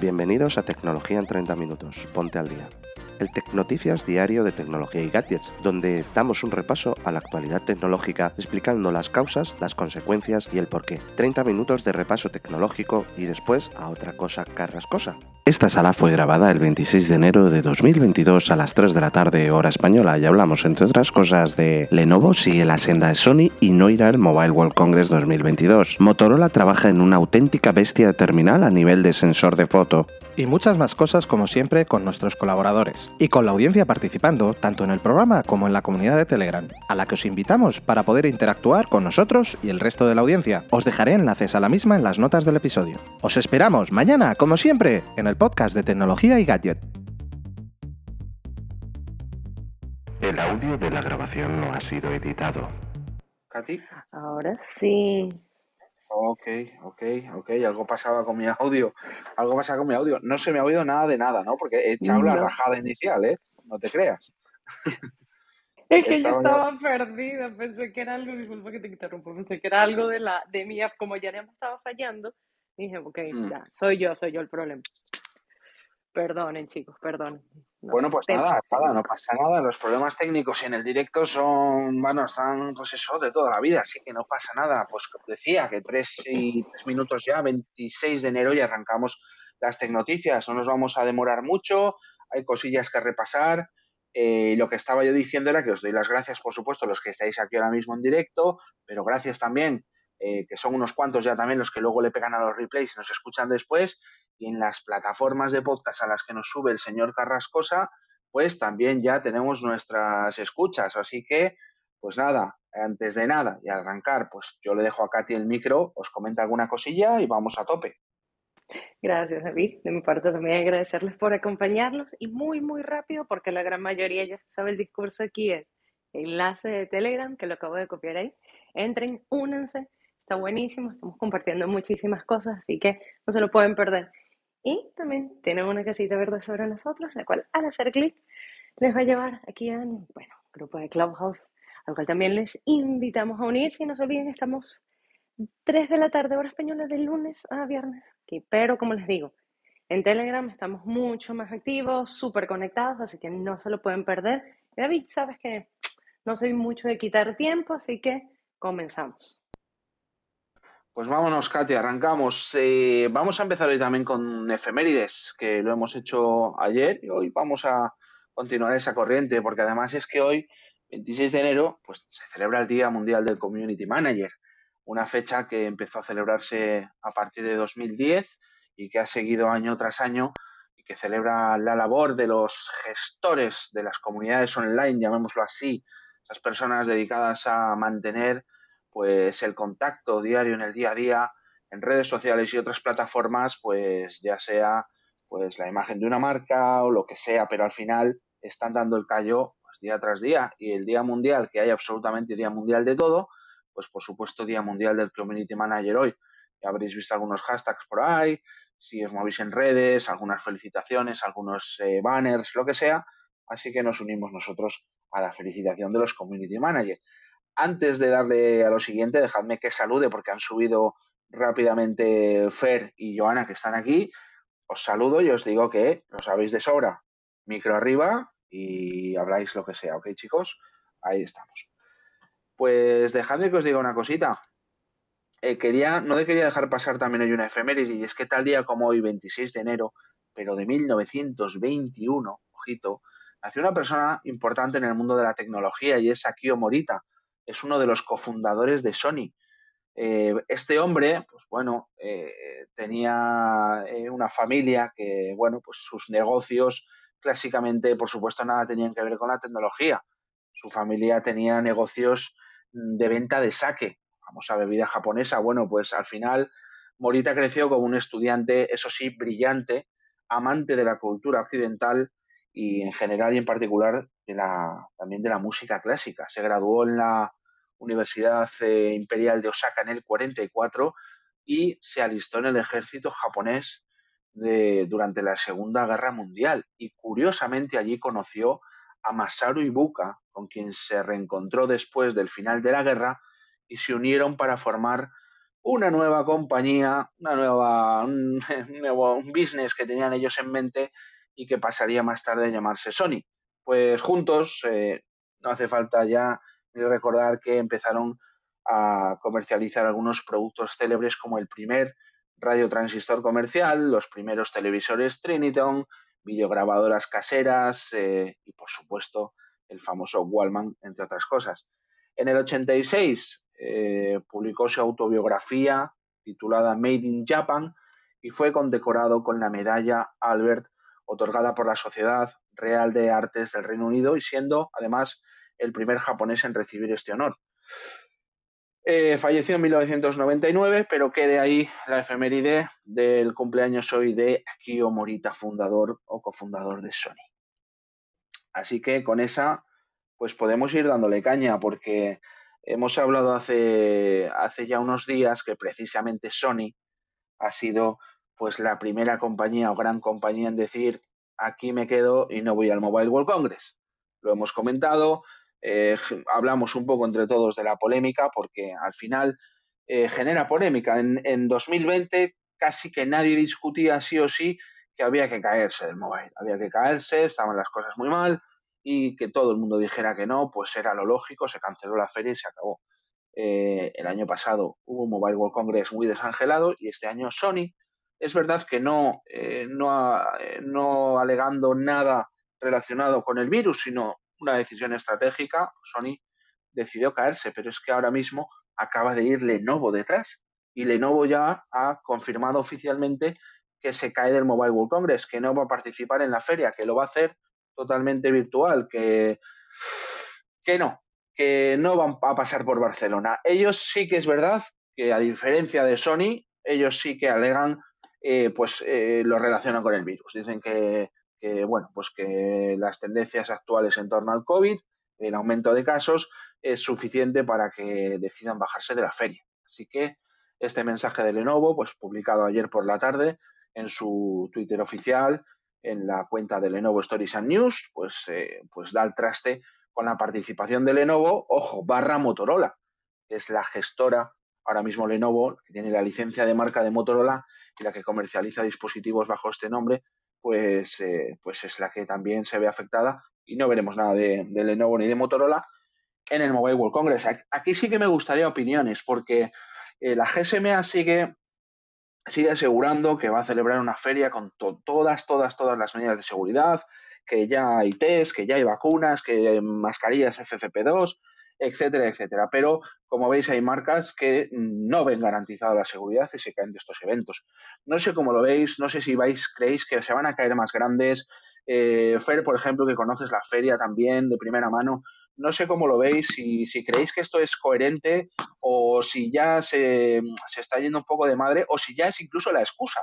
Bienvenidos a Tecnología en 30 Minutos. Ponte al día. El Tecnoticias diario de tecnología y gadgets, donde damos un repaso a la actualidad tecnológica explicando las causas, las consecuencias y el porqué. 30 minutos de repaso tecnológico y después a otra cosa carrascosa. Esta sala fue grabada el 26 de enero de 2022 a las 3 de la tarde hora española y hablamos entre otras cosas de Lenovo sigue la senda de Sony y no irá al Mobile World Congress 2022. Motorola trabaja en una auténtica bestia de terminal a nivel de sensor de foto. Y muchas más cosas como siempre con nuestros colaboradores y con la audiencia participando tanto en el programa como en la comunidad de Telegram, a la que os invitamos para poder interactuar con nosotros y el resto de la audiencia. Os dejaré enlaces a la misma en las notas del episodio. Os esperamos mañana, como siempre, en el podcast de tecnología y gadget. El audio de la grabación no ha sido editado. Katy. Ahora sí. Ok, ok, ok. Algo pasaba con mi audio. Algo pasaba con mi audio. No se me ha oído nada de nada, ¿no? Porque he echado la No. rajada inicial, ¿eh? No te creas. Es que Estaba yo ya- estaba perdida, pensé que era algo, disculpa que te interrumpo, pensé que era algo de la de mi app, como ya no estaba fallando, dije, ok, Hmm. ya, soy yo, soy yo el problema. Perdonen, chicos, perdonen. No, Bueno, pues nada, nada, no pasa nada. Los problemas técnicos en el directo son, bueno, están, pues eso, de toda la vida, así que no pasa nada. Pues decía que tres y tres minutos ya, 26 de enero, y arrancamos las tecnoticias. No nos vamos a demorar mucho, hay cosillas que repasar. Eh, lo que estaba yo diciendo era que os doy las gracias, por supuesto, los que estáis aquí ahora mismo en directo, pero gracias también, eh, que son unos cuantos ya también los que luego le pegan a los replays y nos escuchan después, y en las plataformas de podcast a las que nos sube el señor Carrascosa, pues también ya tenemos nuestras escuchas. Así que, pues nada, antes de nada y arrancar, pues yo le dejo a Katy el micro, os comenta alguna cosilla y vamos a tope. Gracias, David. De mi parte también agradecerles por acompañarnos y muy, muy rápido, porque la gran mayoría ya se sabe el discurso aquí, es enlace de Telegram, que lo acabo de copiar ahí. Entren, únanse, está buenísimo, estamos compartiendo muchísimas cosas, así que no se lo pueden perder. Y también tienen una casita verde sobre nosotros, la cual al hacer clic les va a llevar aquí a bueno, grupo de Clubhouse, al cual también les invitamos a unirse y no se olviden estamos 3 de la tarde, hora española, de lunes a viernes. Pero como les digo, en Telegram estamos mucho más activos, súper conectados, así que no se lo pueden perder. David, sabes que no soy mucho de quitar tiempo, así que comenzamos. Pues vámonos, Katy, arrancamos. Eh, vamos a empezar hoy también con efemérides, que lo hemos hecho ayer y hoy vamos a continuar esa corriente, porque además es que hoy, 26 de enero, pues se celebra el Día Mundial del Community Manager, una fecha que empezó a celebrarse a partir de 2010 y que ha seguido año tras año y que celebra la labor de los gestores de las comunidades online, llamémoslo así, esas personas dedicadas a mantener pues el contacto diario en el día a día en redes sociales y otras plataformas, pues ya sea pues la imagen de una marca o lo que sea, pero al final están dando el callo pues, día tras día. Y el día mundial que hay absolutamente día mundial de todo, pues por supuesto día mundial del community manager hoy. Ya habréis visto algunos hashtags por ahí, si os movéis en redes, algunas felicitaciones, algunos eh, banners, lo que sea, así que nos unimos nosotros a la felicitación de los community managers antes de darle a lo siguiente, dejadme que salude porque han subido rápidamente Fer y Joana que están aquí. Os saludo y os digo que lo sabéis de sobra. Micro arriba y habláis lo que sea, ¿ok, chicos? Ahí estamos. Pues dejadme que os diga una cosita. Eh, quería, no le quería dejar pasar también hoy una efeméride, y es que tal día como hoy, 26 de enero, pero de 1921, ojito, nació una persona importante en el mundo de la tecnología y es Akio Morita es uno de los cofundadores de Sony. Eh, este hombre, pues bueno, eh, tenía eh, una familia que, bueno, pues sus negocios clásicamente, por supuesto, nada tenían que ver con la tecnología. Su familia tenía negocios de venta de sake, famosa bebida japonesa. Bueno, pues al final Morita creció como un estudiante, eso sí, brillante, amante de la cultura occidental y en general y en particular de la, también de la música clásica. Se graduó en la Universidad eh, Imperial de Osaka en el 44 y se alistó en el ejército japonés durante la Segunda Guerra Mundial. Y curiosamente allí conoció a Masaru Ibuka, con quien se reencontró después del final de la guerra y se unieron para formar una nueva compañía, una nueva, un, nuevo business que tenían ellos en mente y que pasaría más tarde a llamarse Sony. Pues juntos, eh, no hace falta ya recordar que empezaron a comercializar algunos productos célebres como el primer radiotransistor comercial, los primeros televisores Triniton, videograbadoras caseras eh, y por supuesto el famoso Wallman, entre otras cosas. En el 86 eh, publicó su autobiografía titulada Made in Japan y fue condecorado con la medalla Albert otorgada por la Sociedad Real de Artes del Reino Unido y siendo además el primer japonés en recibir este honor. Eh, falleció en 1999, pero quede ahí la efeméride del cumpleaños hoy de Akio Morita, fundador o cofundador de Sony. Así que con esa, pues podemos ir dándole caña, porque hemos hablado hace, hace ya unos días que precisamente Sony ha sido pues la primera compañía o gran compañía en decir aquí me quedo y no voy al Mobile World Congress. Lo hemos comentado, eh, hablamos un poco entre todos de la polémica porque al final eh, genera polémica. En, en, 2020 casi que nadie discutía sí o sí que había que caerse del mobile. Había que caerse, estaban las cosas muy mal y que todo el mundo dijera que no, pues era lo lógico, se canceló la feria y se acabó. Eh, el año pasado hubo un Mobile World Congress muy desangelado y este año Sony, es verdad que no, no, no alegando nada relacionado con el virus, sino una decisión estratégica, Sony decidió caerse, pero es que ahora mismo acaba de ir Lenovo detrás y Lenovo ya ha confirmado oficialmente que se cae del Mobile World Congress, que no va a participar en la feria, que lo va a hacer totalmente virtual, que, que no, que no van a pasar por Barcelona. Ellos sí que es verdad que a diferencia de Sony, ellos sí que alegan, eh, pues eh, lo relacionan con el virus. Dicen que que, bueno, pues que las tendencias actuales en torno al COVID, el aumento de casos, es suficiente para que decidan bajarse de la feria. Así que este mensaje de Lenovo, pues publicado ayer por la tarde en su Twitter oficial, en la cuenta de Lenovo Stories and News, pues, eh, pues da el traste con la participación de Lenovo, ojo, barra Motorola, que es la gestora ahora mismo Lenovo, que tiene la licencia de marca de Motorola y la que comercializa dispositivos bajo este nombre, pues, eh, pues es la que también se ve afectada y no veremos nada de, Lenovo ni de Motorola en el Mobile World Congress. Aquí sí que me gustaría opiniones porque eh, la GSMA sigue, sigue asegurando que va a celebrar una feria con todas, todas, todas las medidas de seguridad, que ya hay test, que ya hay vacunas, que hay mascarillas FFP2, etcétera, etcétera. Pero, como veis, hay marcas que no ven garantizada la seguridad y se caen de estos eventos. No sé cómo lo veis, no sé si vais, creéis que se van a caer más grandes. Eh, Fer, por ejemplo, que conoces la feria también de primera mano, no sé cómo lo veis, si, si creéis que esto es coherente o si ya se, se está yendo un poco de madre o si ya es incluso la excusa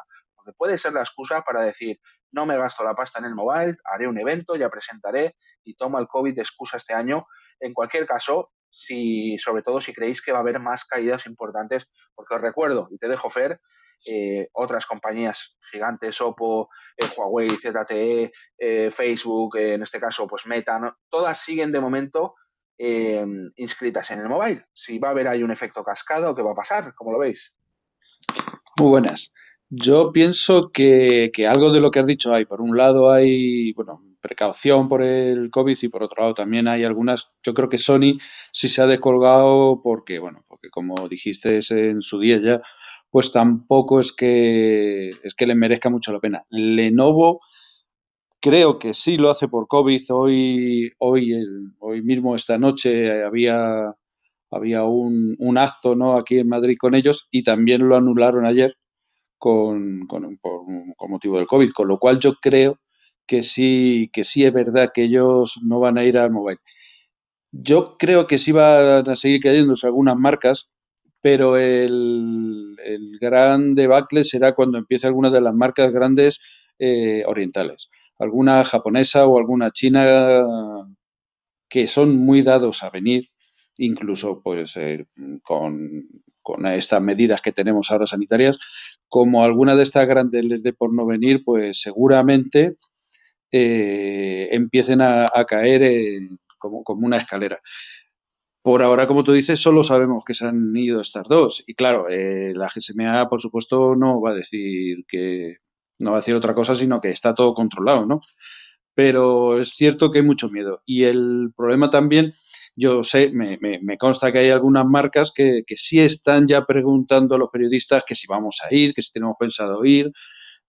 porque puede ser la excusa para decir, no me gasto la pasta en el mobile, haré un evento, ya presentaré y tomo el COVID de excusa este año. En cualquier caso, si, sobre todo si creéis que va a haber más caídas importantes, porque os recuerdo, y te dejo Fer, eh, otras compañías gigantes, Oppo, eh, Huawei, ZTE, eh, Facebook, en este caso, pues Meta, todas siguen de momento inscritas en el mobile. Si va a haber ahí un efecto cascado, ¿qué va a pasar? ¿Cómo lo veis? Muy buenas. Yo pienso que, algo de lo que has dicho hay. Por un lado hay, bueno, precaución por el COVID y por otro lado también hay algunas, yo creo que Sony sí se ha descolgado porque, bueno, porque como dijiste en su día ya, pues tampoco es que, es que le merezca mucho la pena. Lenovo creo que sí lo hace por COVID. Hoy, hoy, hoy mismo, esta noche, había, había un, un acto ¿no? aquí en Madrid con ellos y también lo anularon ayer con, con, por, con motivo del COVID, con lo cual yo creo que sí, que sí es verdad que ellos no van a ir al mobile. Yo creo que sí van a seguir cayéndose algunas marcas, pero el, gran debacle será cuando empiece alguna de las marcas grandes eh, orientales. Alguna japonesa o alguna china que son muy dados a venir, incluso pues eh, con estas medidas que tenemos ahora sanitarias, como alguna de estas grandes les dé por no venir, pues seguramente eh, empiecen a, caer como, una escalera. por ahora, como tú dices, solo sabemos que se han ido estas dos. Y claro, eh, la GSMA, por supuesto, no va a decir que no va a decir otra cosa, sino que está todo controlado, ¿no? Pero es cierto que hay mucho miedo. Y el problema también, yo sé, me, me, consta que hay algunas marcas que, que, sí están ya preguntando a los periodistas que si vamos a ir, que si tenemos pensado ir,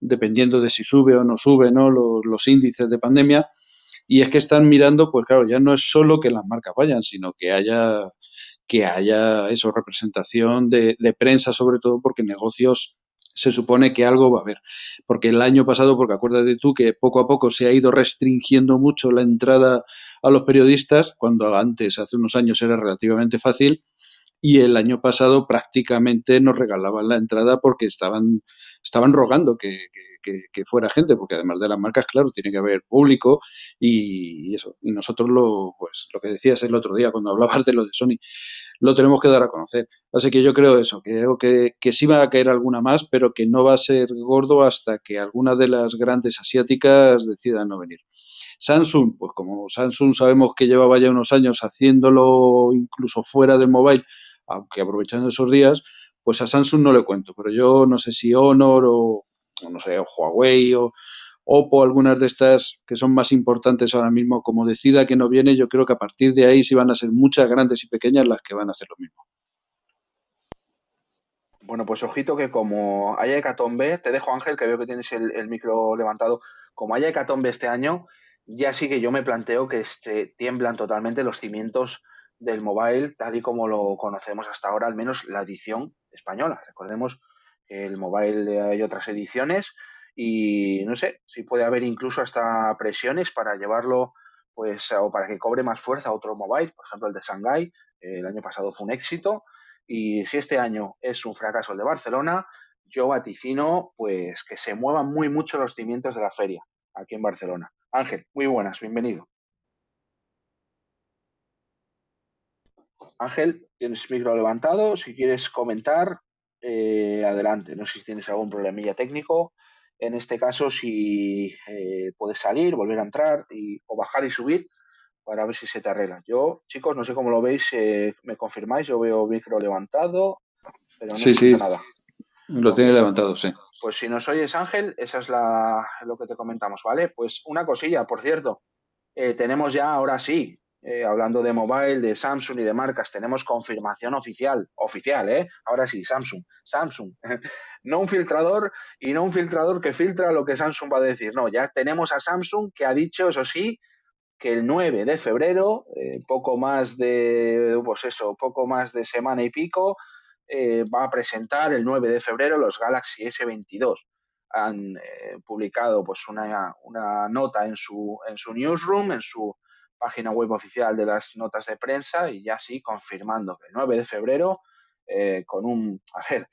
dependiendo de si sube o no sube, ¿no? Los, los índices de pandemia. Y es que están mirando, pues claro, ya no es solo que las marcas vayan, sino que haya que haya eso, representación de, de prensa, sobre todo porque negocios se supone que algo va a haber. Porque el año pasado, porque acuérdate tú que poco a poco se ha ido restringiendo mucho la entrada a los periodistas, cuando antes, hace unos años, era relativamente fácil, y el año pasado prácticamente nos regalaban la entrada porque estaban, estaban rogando que, que, fuera gente, porque además de las marcas, claro, tiene que haber público y, y, eso. Y nosotros lo, pues, lo que decías el otro día cuando hablabas de lo de Sony, lo tenemos que dar a conocer. Así que yo creo eso, creo que, que sí va a caer alguna más, pero que no va a ser gordo hasta que alguna de las grandes asiáticas decidan no venir. Samsung, pues como Samsung sabemos que llevaba ya unos años haciéndolo incluso fuera del mobile, aunque aprovechando esos días, pues a Samsung no le cuento, pero yo no sé si Honor o, no sé, o Huawei o, Oppo, algunas de estas que son más importantes ahora mismo, como decida que no viene, yo creo que a partir de ahí sí van a ser muchas grandes y pequeñas las que van a hacer lo mismo. Bueno, pues ojito que como haya hecatombe, te dejo Ángel, que veo que tienes el, el micro levantado, como haya hecatombe este año, ya sí que yo me planteo que este, tiemblan totalmente los cimientos del mobile tal y como lo conocemos hasta ahora, al menos la edición española. Recordemos que el mobile hay otras ediciones, y no sé si puede haber incluso hasta presiones para llevarlo pues o para que cobre más fuerza otro mobile, por ejemplo el de Shanghai, el año pasado fue un éxito y si este año es un fracaso el de Barcelona, yo vaticino pues que se muevan muy mucho los cimientos de la feria aquí en Barcelona. Ángel, muy buenas, bienvenido. Ángel, tienes micro levantado, si quieres comentar, eh, adelante. No sé si tienes algún problemilla técnico. En este caso, si eh, puedes salir, volver a entrar y, o bajar y subir para ver si se te arregla. Yo, chicos, no sé cómo lo veis, eh, me confirmáis, yo veo micro levantado, pero no sí, sí. nada. Lo tiene levantado, sí. Pues si nos oyes, Ángel, esa es la, lo que te comentamos, ¿vale? Pues una cosilla, por cierto, eh, tenemos ya ahora sí eh, hablando de mobile, de Samsung y de marcas, tenemos confirmación oficial, oficial, ¿eh? Ahora sí, Samsung, Samsung, no un filtrador y no un filtrador que filtra lo que Samsung va a decir, no, ya tenemos a Samsung que ha dicho, eso sí, que el 9 de febrero, eh, poco más de, pues eso, poco más de semana y pico, eh, va a presentar el 9 de febrero los Galaxy S22. Han publicado pues una, una nota en su, en su newsroom, en su página web oficial de las notas de prensa y ya sí confirmando que el 9 de febrero eh, con un... A ver,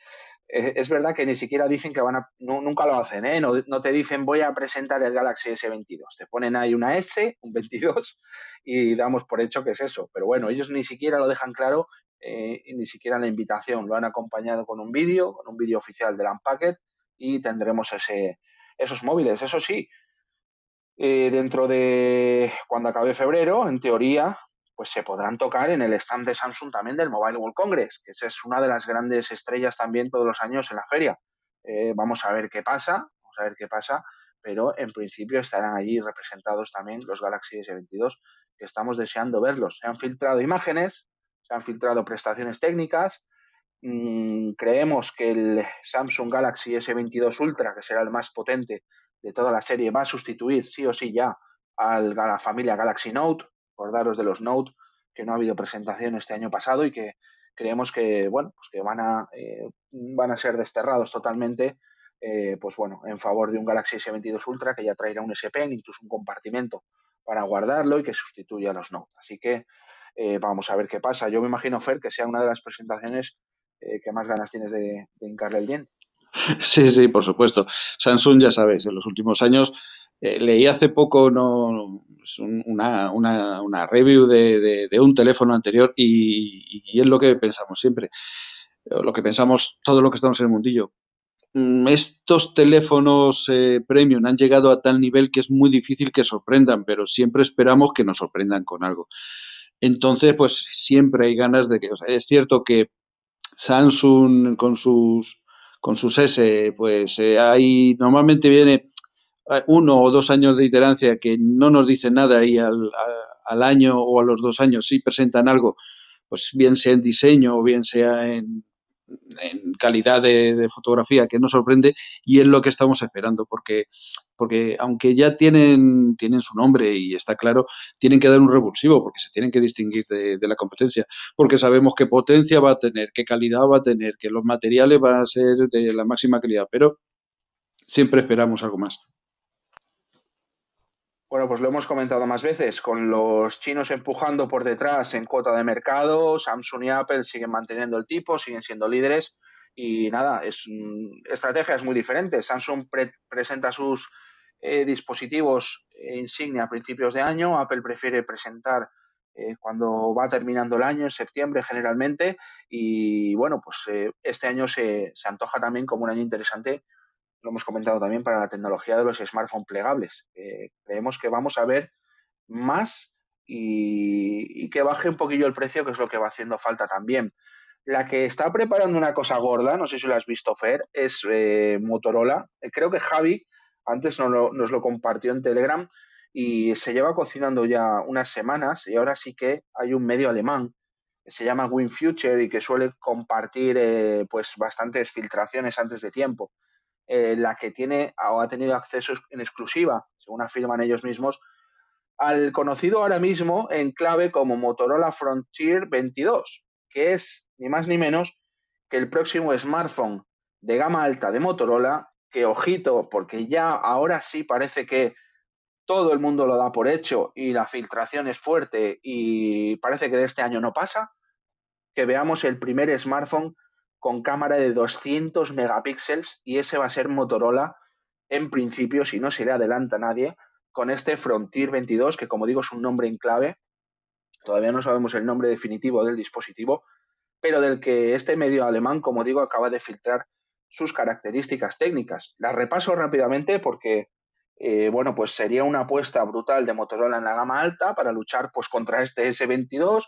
eh, es verdad que ni siquiera dicen que van a... No, nunca lo hacen, ¿eh? No, no, te dicen voy a presentar el Galaxy S22. Te ponen ahí una S, un 22 y damos por hecho que es eso. Pero bueno, ellos ni siquiera lo dejan claro eh, y ni siquiera la invitación. Lo han acompañado con un vídeo, con un vídeo oficial del Unpacked y tendremos ese, esos móviles. Eso sí, eh, dentro de cuando acabe febrero, en teoría, pues se podrán tocar en el stand de Samsung también del Mobile World Congress, que esa es una de las grandes estrellas también todos los años en la feria. Eh, vamos a ver qué pasa, vamos a ver qué pasa, pero en principio estarán allí representados también los Galaxy S22, que estamos deseando verlos. Se han filtrado imágenes, se han filtrado prestaciones técnicas. Mm, creemos que el Samsung Galaxy S22 Ultra, que será el más potente de toda la serie va a sustituir sí o sí ya a la familia Galaxy Note. Acordaros de los Note, que no ha habido presentación este año pasado y que creemos que, bueno, pues que van a, eh, van a ser desterrados totalmente, eh, pues bueno, en favor de un Galaxy S22 Ultra que ya traerá un S Pen, incluso un compartimento para guardarlo y que sustituya a los Note. Así que eh, vamos a ver qué pasa. Yo me imagino, Fer, que sea una de las presentaciones que más ganas tienes de, de hincarle el diente. Sí, sí, por supuesto. Samsung, ya sabes, en los últimos años eh, leí hace poco no, una, una, una review de, un teléfono anterior y, es lo que pensamos siempre, lo que pensamos todo lo que estamos en el mundillo. Mm, estos teléfonos eh, premium han llegado a tal nivel que es muy difícil que sorprendan, pero siempre esperamos que nos sorprendan con algo. Entonces, pues siempre hay ganas de que, es cierto que Samsung con sus con sus S, pues eh, ahí normalmente viene eh, uno o dos años de iterancia que no nos dicen nada y al, al año o a los dos años sí presentan algo, pues bien sea en diseño o bien sea en, en calidad de, fotografía que nos sorprende y es lo que estamos esperando porque porque aunque ya tienen tienen su nombre y está claro tienen que dar un revulsivo porque se tienen que distinguir de, de, la competencia porque sabemos qué potencia va a tener qué calidad va a tener que los materiales van a ser de la máxima calidad pero siempre esperamos algo más bueno, pues lo hemos comentado más veces, con los chinos empujando por detrás en cuota de mercado, Samsung y Apple siguen manteniendo el tipo, siguen siendo líderes y nada, es estrategia es muy diferente. Samsung pre presenta sus eh, dispositivos insignia a principios de año, Apple prefiere presentar eh, cuando va terminando el año, en septiembre generalmente, y bueno, pues eh, este año se, se antoja también como un año interesante lo hemos comentado también para la tecnología de los smartphones plegables. Eh, creemos que vamos a ver más y, que baje un poquillo el precio, que es lo que va haciendo falta también. La que está preparando una cosa gorda, no sé si lo has visto, Fer, es eh, Motorola. Eh, creo que Javi antes nos lo, nos lo compartió en Telegram y se lleva cocinando ya unas semanas y ahora sí que hay un medio alemán que se llama WinFuture y que suele compartir pues bastantes filtraciones antes de tiempo eh, la que tiene o ha tenido acceso en exclusiva, según afirman ellos mismos, al conocido ahora mismo en clave como Motorola Frontier 22, que es ni más ni menos que el próximo smartphone de gama alta de Motorola, que ojito, porque ya ahora sí parece que todo el mundo lo da por hecho y la filtración es fuerte y parece que de este año no pasa, que veamos el primer smartphone con cámara de 200 megapíxeles y ese va a ser Motorola en principio, si no se le adelanta a nadie, con este Frontier 22, que como digo es un nombre en clave, todavía no sabemos el nombre definitivo del dispositivo, pero del que este medio alemán, como digo, acaba de filtrar sus características técnicas. Las repaso rápidamente porque, eh, bueno, pues sería una apuesta brutal de Motorola en la gama alta para luchar pues contra este S22,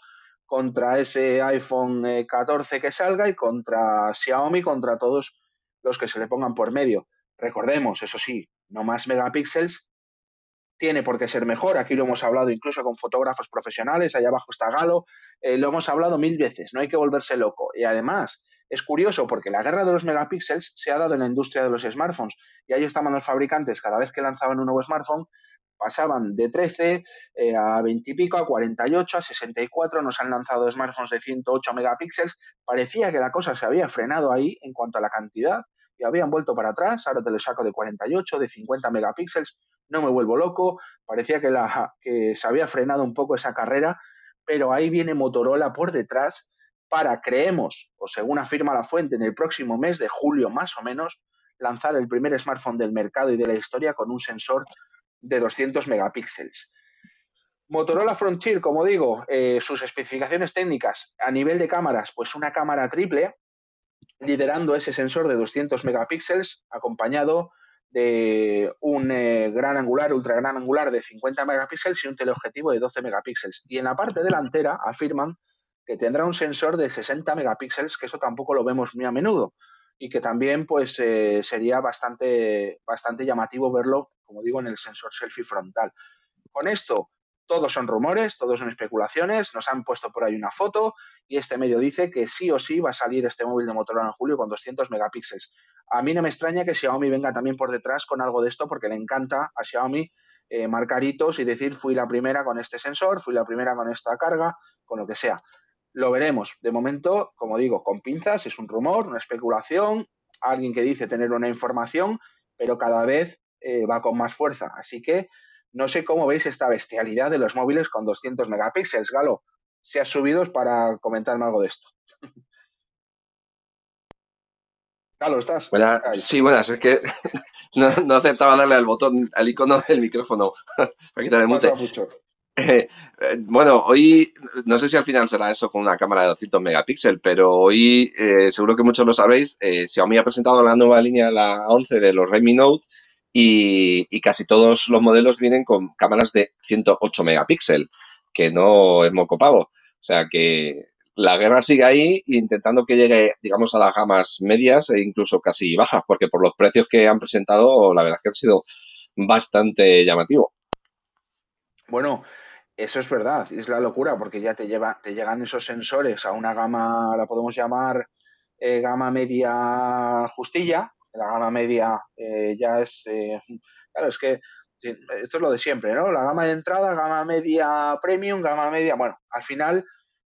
contra ese iPhone 14 eh, que salga y contra Xiaomi, contra todos los que se le pongan por medio. Recordemos, eso sí, no más megapíxeles, tiene por qué ser mejor. Aquí lo hemos hablado incluso con fotógrafos profesionales, allá abajo está Galo, eh, lo hemos hablado mil veces, no hay que volverse loco. Y además, es curioso porque la guerra de los megapíxeles se ha dado en la industria de los smartphones y ahí estaban los fabricantes cada vez que lanzaban un nuevo smartphone pasaban de 13 eh, a 20 y pico, a 48, a 64, nos han lanzado smartphones de 108 megapíxeles, parecía que la cosa se había frenado ahí en cuanto a la cantidad y habían vuelto para atrás, ahora te lo saco de 48, de 50 megapíxeles, no me vuelvo loco, parecía que, la, que se había frenado un poco esa carrera, pero ahí viene Motorola por detrás para, creemos, o según afirma la fuente, en el próximo mes de julio más o menos, lanzar el primer smartphone del mercado y de la historia con un sensor de 200 megapíxeles. Motorola Frontier, como digo, eh, sus especificaciones técnicas a nivel de cámaras, pues una cámara triple, liderando ese sensor de 200 megapíxeles, acompañado de un eh, gran angular, ultra gran angular de 50 megapíxeles y un teleobjetivo de 12 megapíxeles. Y en la parte delantera afirman que tendrá un sensor de 60 megapíxeles, que eso tampoco lo vemos muy a menudo y que también pues eh, sería bastante, bastante llamativo verlo, como digo, en el sensor selfie frontal. Con esto, todos son rumores, todos son especulaciones, nos han puesto por ahí una foto y este medio dice que sí o sí va a salir este móvil de Motorola en julio con 200 megapíxeles. A mí no me extraña que Xiaomi venga también por detrás con algo de esto porque le encanta a Xiaomi eh, marcar hitos y decir fui la primera con este sensor, fui la primera con esta carga, con lo que sea. Lo veremos. De momento, como digo, con pinzas, es un rumor, una especulación, alguien que dice tener una información, pero cada vez eh, va con más fuerza. Así que no sé cómo veis esta bestialidad de los móviles con 200 megapíxeles. Galo, si has subido para comentarme algo de esto. Galo, ¿estás? Sí, buenas. Es que no, no, aceptaba darle al botón, al icono del micrófono para quitar el mute. Mucho. Eh, bueno, hoy no sé si al final será eso con una cámara de 200 megapíxeles, pero hoy eh, seguro que muchos lo sabéis, eh, Xiaomi ha presentado la nueva línea, la 11 de los Redmi Note, y, casi todos los modelos vienen con cámaras de 108 megapíxeles, que no es moco pavo. O sea que la guerra sigue ahí intentando que llegue, digamos, a las gamas medias e incluso casi bajas, porque por los precios que han presentado, la verdad es que han sido bastante llamativos. Bueno, eso es verdad, es la locura, porque ya te, lleva, te llegan esos sensores a una gama, la podemos llamar eh, gama media justilla, la gama media eh, ya es, eh, claro, es que esto es lo de siempre, ¿no? La gama de entrada, gama media premium, gama media, bueno, al final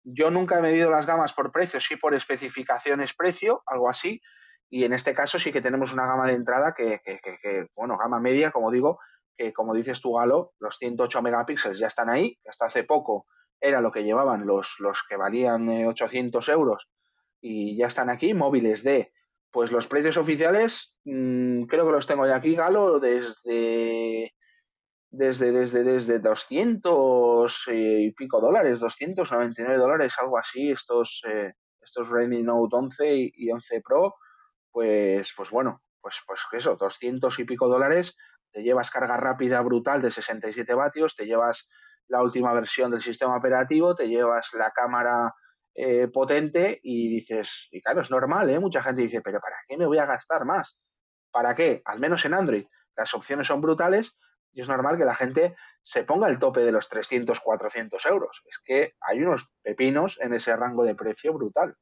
yo nunca he medido las gamas por precio, sí por especificaciones precio, algo así, y en este caso sí que tenemos una gama de entrada que, que, que, bueno, gama media, como digo, que como dices tú, Galo, los 108 megapíxeles ya están ahí, hasta hace poco era lo que llevaban los, los que valían 800 euros y ya están aquí, móviles de, pues los precios oficiales, mmm, creo que los tengo ya aquí, Galo, desde desde, desde, desde 200 y pico dólares, 299 dólares, algo así, estos, eh, estos Redmi Note 11 y, y, 11 Pro, pues, pues bueno, pues, pues eso, 200 y pico dólares, te llevas carga rápida brutal de 67 vatios, te llevas la última versión del sistema operativo, te llevas la cámara eh, potente y dices, y claro, es normal, ¿eh? Mucha gente dice, pero ¿para qué me voy a gastar más? ¿Para qué? Al menos en Android. Las opciones son brutales y es normal que la gente se ponga el tope de los 300, 400 euros. Es que hay unos pepinos en ese rango de precio brutal.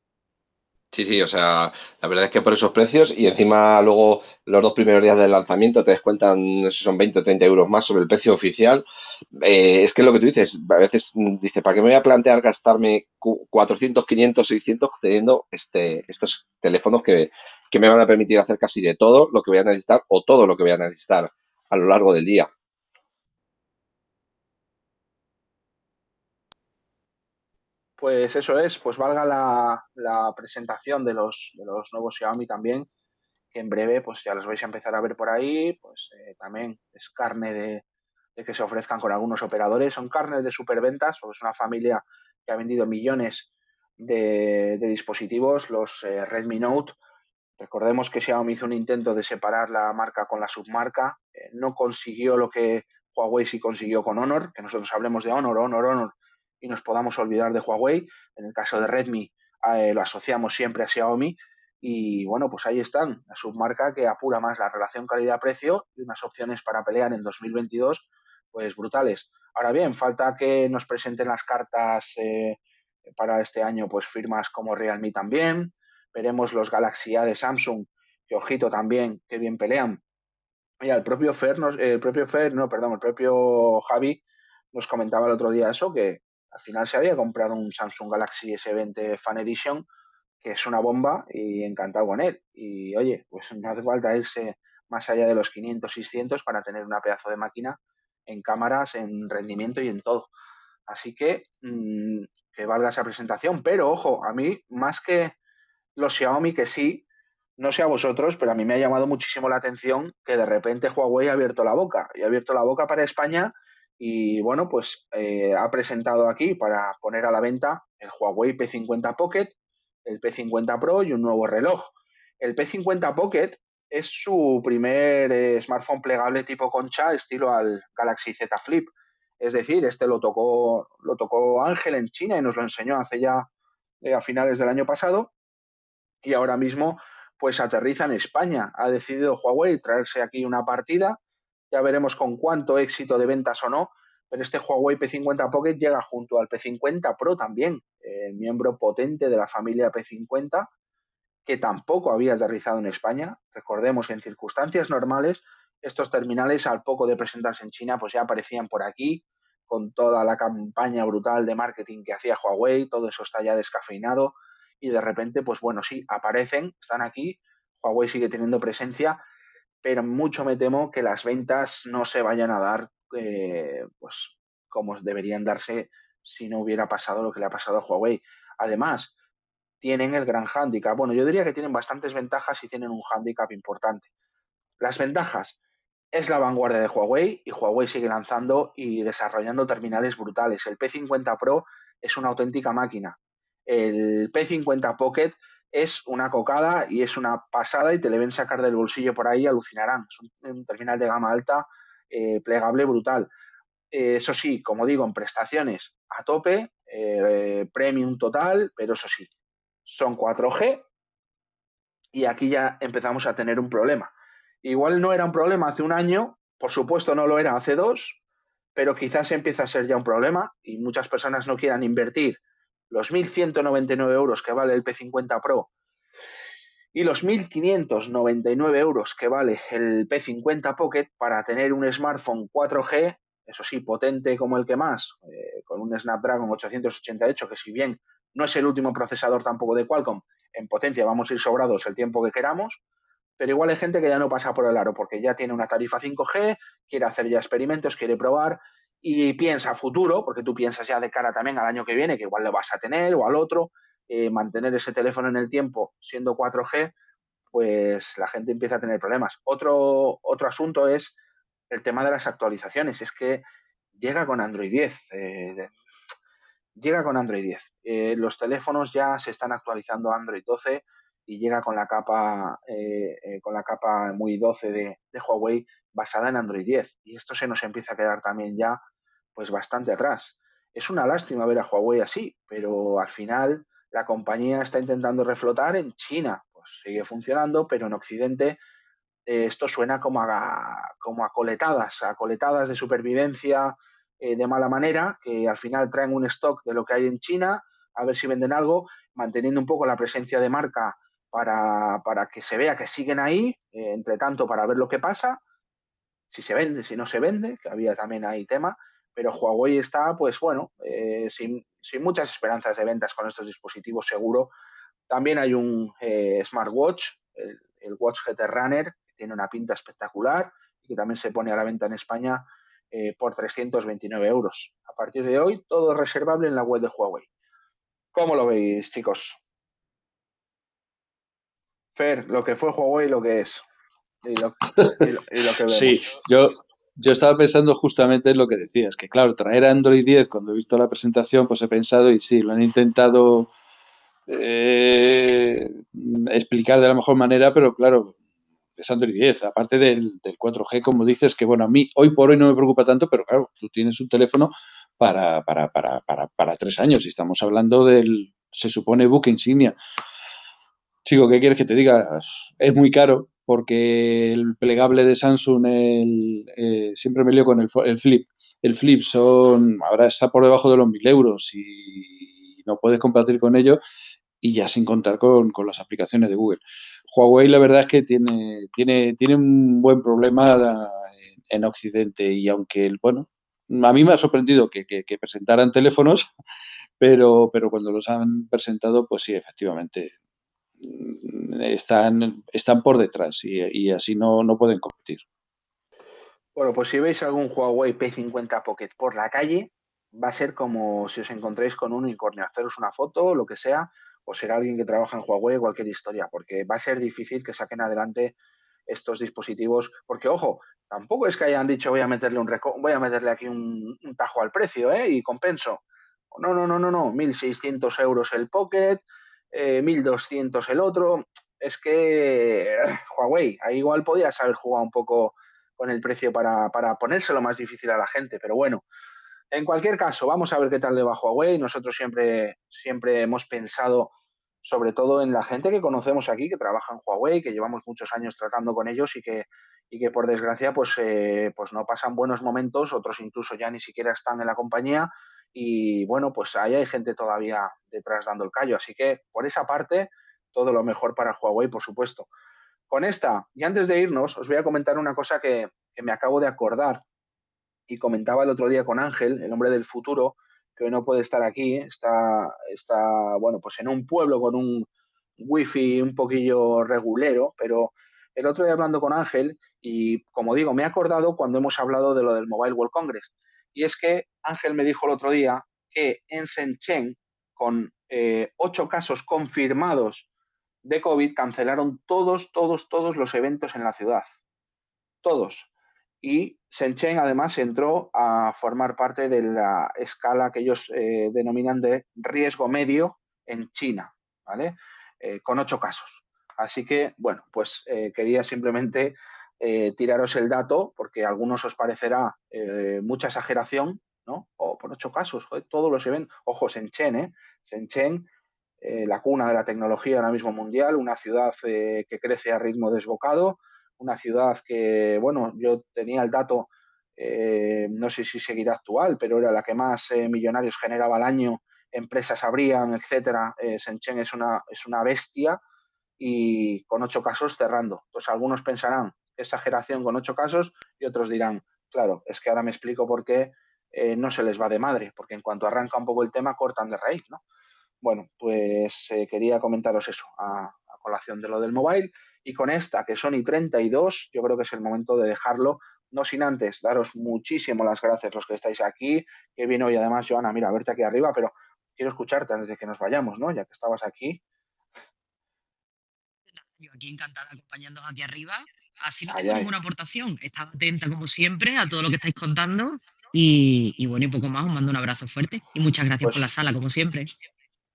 Sí, sí, o sea, la verdad es que por esos precios y encima luego los dos primeros días del lanzamiento te descuentan, no sé si son 20 o 30 euros más sobre el precio oficial. Eh, es que lo que tú dices, a veces dice, ¿para qué me voy a plantear gastarme 400, 500, 600 teniendo este, estos teléfonos que, que me van a permitir hacer casi de todo lo que voy a necesitar o todo lo que voy a necesitar a lo largo del día? Pues eso es, pues valga la, presentación de los, de los nuevos Xiaomi también, que en breve pues ya los vais a empezar a ver por ahí, pues eh, también es carne de, de, que se ofrezcan con algunos operadores, son carnes de superventas, porque es una familia que ha vendido millones de, de dispositivos, los eh, Redmi Note, recordemos que Xiaomi hizo un intento de separar la marca con la submarca, eh, no consiguió lo que Huawei sí consiguió con Honor, que nosotros hablemos de Honor, Honor, Honor, y nos podamos olvidar de Huawei. En el caso de Redmi eh, lo asociamos siempre a Xiaomi y bueno, pues ahí están, la submarca que apura más la relación calidad-precio y unas opciones para pelear en 2022 pues brutales. Ahora bien, falta que nos presenten las cartas eh, para este año, pues firmas como Realme también. Veremos los Galaxy A de Samsung, que ojito también, que bien pelean. Y el propio Fer, nos, el propio Fer, no, perdón, el propio Javi nos comentaba el otro día eso, que al final se había comprado un Samsung Galaxy S20 Fan Edition, que es una bomba y encantado con él. Y oye, pues no hace falta irse más allá de los 500, 600 para tener una pedazo de máquina en cámaras, en rendimiento y en todo. Así que mmm, que valga esa presentación. Pero ojo, a mí, más que los Xiaomi, que sí, no sé a vosotros, pero a mí me ha llamado muchísimo la atención que de repente Huawei ha abierto la boca. Y ha abierto la boca para España y bueno, pues eh, ha presentado aquí para poner a la venta el Huawei P50 Pocket, el P50 Pro y un nuevo reloj. El P50 Pocket es su primer eh, smartphone plegable tipo concha, estilo al Galaxy Z Flip. Es decir, este lo tocó, lo tocó Ángel en China y nos lo enseñó hace ya eh, a finales del año pasado. Y ahora mismo, pues aterriza en España. Ha decidido Huawei traerse aquí una partida ya veremos con cuánto éxito de ventas o no, pero este Huawei P50 Pocket llega junto al P50 Pro también, el miembro potente de la familia P50, que tampoco había aterrizado en España. Recordemos que en circunstancias normales estos terminales al poco de presentarse en China pues ya aparecían por aquí con toda la campaña brutal de marketing que hacía Huawei, todo eso está ya descafeinado y de repente pues bueno, sí, aparecen, están aquí, Huawei sigue teniendo presencia pero mucho me temo que las ventas no se vayan a dar eh, pues como deberían darse si no hubiera pasado lo que le ha pasado a Huawei. Además, tienen el gran hándicap. Bueno, yo diría que tienen bastantes ventajas y tienen un hándicap importante. Las ventajas es la vanguardia de Huawei y Huawei sigue lanzando y desarrollando terminales brutales. El P50 Pro es una auténtica máquina. El P50 Pocket es una cocada y es una pasada y te le ven sacar del bolsillo por ahí, alucinarán. Es un, terminal de gama alta, eh, plegable, brutal. Eh, eso sí, como digo, en prestaciones a tope, eh, premium total, pero eso sí, son 4G y aquí ya empezamos a tener un problema. Igual no era un problema hace un año, por supuesto no lo era hace dos, pero quizás empieza a ser ya un problema y muchas personas no quieran invertir los 1.199 euros que vale el P50 Pro y los 1.599 euros que vale el P50 Pocket para tener un smartphone 4G, eso sí, potente como el que más, eh, con un Snapdragon 888, que si bien no es el último procesador tampoco de Qualcomm, en potencia vamos a ir sobrados el tiempo que queramos, pero igual hay gente que ya no pasa por el aro porque ya tiene una tarifa 5G, quiere hacer ya experimentos, quiere probar y piensa futuro, porque tú piensas ya de cara también al año que viene, que igual lo vas a tener o al otro, eh, mantener ese teléfono en el tiempo siendo 4G, pues la gente empieza a tener problemas. Otro, otro asunto es el tema de las actualizaciones. Es que llega con Android 10. Eh, llega con Android 10. Eh, los teléfonos ya se están actualizando a Android 12 y llega con la capa con la capa muy 12 de, de, Huawei basada en Android 10 y esto se nos empieza a quedar también ya pues bastante atrás es una lástima ver a Huawei así pero al final la compañía está intentando reflotar en China. Pues sigue funcionando, pero en Occidente eh, esto suena como a, como a coletadas, a coletadas de supervivencia eh, de mala manera, que al final traen un stock de lo que hay en China, a ver si venden algo, manteniendo un poco la presencia de marca para, que se vea que siguen ahí, eh, entre tanto, para ver lo que pasa, si se vende, si no se vende, que había también ahí tema, pero Huawei está, pues bueno, sin, sin muchas esperanzas de ventas con estos dispositivos, seguro. También hay un eh, smartwatch, el, Watch GT Runner, que tiene una pinta espectacular y que también se pone a la venta en España eh, por 329 euros. A partir de hoy, todo es reservable en la web de Huawei. ¿Cómo lo veis, chicos? Fer, lo que fue Huawei, lo que es. Y lo, que Sí, yo, yo estaba pensando justamente en lo que decías, que claro, traer Android 10, cuando he visto la presentación, pues he pensado, y sí, lo han intentado eh, explicar de la mejor manera, pero claro, es Android 10, aparte del, 4G, como dices, que bueno, a mí hoy por hoy no me preocupa tanto, pero claro, tú tienes un teléfono para, para, para, para, para tres años y estamos hablando del, se supone, book insignia. Chico, ¿qué quieres que te diga? Es muy caro, porque el plegable de Samsung el, eh, siempre me lío con el, Flip. El Flip son, ahora está por debajo de los 1000 euros y no puedes compartir con ello y ya sin contar con, las aplicaciones de Google. Huawei la verdad es que tiene, tiene, tiene un buen problema en, Occidente y aunque, bueno, a mí me ha sorprendido que, que presentaran teléfonos, pero, pero cuando los han presentado, pues sí, efectivamente, están, están por detrás y, así no, no pueden competir. Bueno, pues si veis algún Huawei P50 Pocket por la calle, va a ser como si os encontréis con un unicornio, haceros una foto, lo que sea, o será alguien que trabaja en Huawei, cualquier historia, porque va a ser difícil que saquen adelante estos dispositivos, porque ojo, tampoco es que hayan dicho voy a meterle un voy a meterle aquí un, tajo al precio, ¿eh? y compenso. No, no, no, no, no, 1.600 euros el Pocket, 1.200 eh, el otro. Es que Huawei, ahí igual podías haber jugado un poco con el precio para, para ponérselo más difícil a la gente, pero bueno, en cualquier caso, vamos a ver qué tal le va Huawei. Nosotros siempre, siempre hemos pensado sobre todo en la gente que conocemos aquí, que trabaja en Huawei, que llevamos muchos años tratando con ellos y que, y que por desgracia pues, eh, pues no pasan buenos momentos, otros incluso ya ni siquiera están en la compañía y bueno, pues ahí hay gente todavía detrás dando el callo. Así que por esa parte, todo lo mejor para Huawei, por supuesto. Con esta, y antes de irnos, os voy a comentar una cosa que, me acabo de acordar y comentaba el otro día con Ángel, el hombre del futuro, que hoy no puede estar aquí, está, está, bueno, pues en un pueblo con un wifi un poquillo regulero, pero el otro día hablando con Ángel, y como digo, me he acordado cuando hemos hablado de lo del Mobile World Congress. Y es que Ángel me dijo el otro día que en Shenzhen, con eh, ocho casos confirmados de COVID, cancelaron todos, todos, todos los eventos en la ciudad. Todos. Y Shenzhen además entró a formar parte de la escala que ellos eh, denominan de riesgo medio en China, ¿vale? Eh, con ocho casos. Así que, bueno, pues quería simplemente eh, tiraros el dato, porque a algunos os parecerá eh, mucha exageración, ¿no? O por ocho casos, todos los eventos, ojo, Shenzhen, ¿eh? Shenzhen, eh, la cuna de la tecnología ahora mismo mundial, una ciudad que crece a ritmo desbocado, una ciudad que, bueno, yo tenía el dato, no sé si seguirá actual, pero era la que más millonarios generaba al año, empresas abrían, etcétera. Shenzhen es una, es una bestia y con ocho casos cerrando. Entonces algunos pensarán, exageración con ocho casos y otros dirán, claro, es que ahora me explico por qué eh, no se les va de madre, porque en cuanto arranca un poco el tema cortan de raíz, ¿no? Bueno, pues eh, quería comentaros eso a, colación de lo del mobile y con esta que son y 32, yo creo que es el momento de dejarlo, no sin antes daros muchísimo las gracias los que estáis aquí, que viene hoy además, Joana, mira, verte aquí arriba, pero quiero escucharte antes de que nos vayamos, ¿no? Ya que estabas aquí. Yo aquí encantada acompañando aquí arriba Así no tengo ninguna aportación. Estaba atenta, como siempre, a todo lo que estáis contando. Y, bueno, y poco más, os mando un abrazo fuerte. Y muchas gracias por la pues sala, como siempre.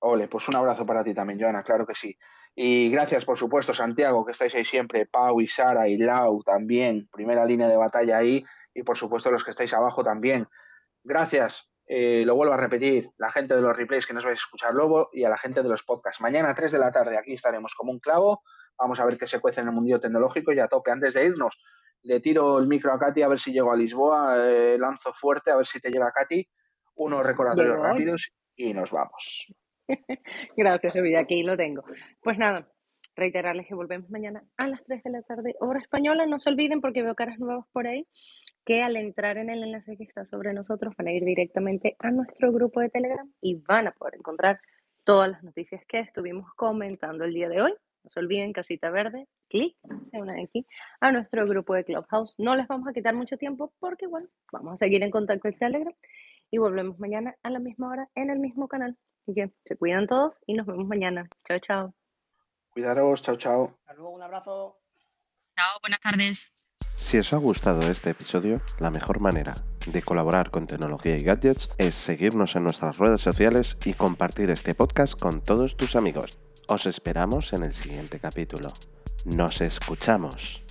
Ole, pues un abrazo para ti también, Joana, claro que sí. Y gracias, por supuesto, Santiago, que estáis ahí siempre, Pau y Sara y Lau también, primera línea de batalla ahí, y por supuesto los que estáis abajo también. Gracias, eh, lo vuelvo a repetir, la gente de los replays que nos vais a escuchar Lobo y a la gente de los podcasts. Mañana a 3 de la tarde aquí estaremos como un clavo Vamos a ver qué se cuece en el mundo tecnológico y a tope. Antes de irnos, le tiro el micro a Katy a ver si llego a Lisboa, eh, lanzo fuerte a ver si te llega Katy, unos recordatorios rápidos y nos vamos. Gracias, Evita, aquí lo tengo. Pues nada, reiterarles que volvemos mañana a las 3 de la tarde, hora española. No se olviden, porque veo caras nuevas por ahí, que al entrar en el enlace que está sobre nosotros van a ir directamente a nuestro grupo de Telegram y van a poder encontrar todas las noticias que estuvimos comentando el día de hoy. No se olviden, casita verde, clic, se unen aquí a nuestro grupo de Clubhouse. No les vamos a quitar mucho tiempo porque, bueno, vamos a seguir en contacto en Telegram y volvemos mañana a la misma hora en el mismo canal. Así que se cuidan todos y nos vemos mañana. Chao, chao. Cuidaros, chao, chao. Hasta luego, un abrazo. Chao, buenas tardes. Si os ha gustado este episodio, la mejor manera de colaborar con tecnología y gadgets es seguirnos en nuestras redes sociales y compartir este podcast con todos tus amigos. Os esperamos en el siguiente capítulo. Nos escuchamos.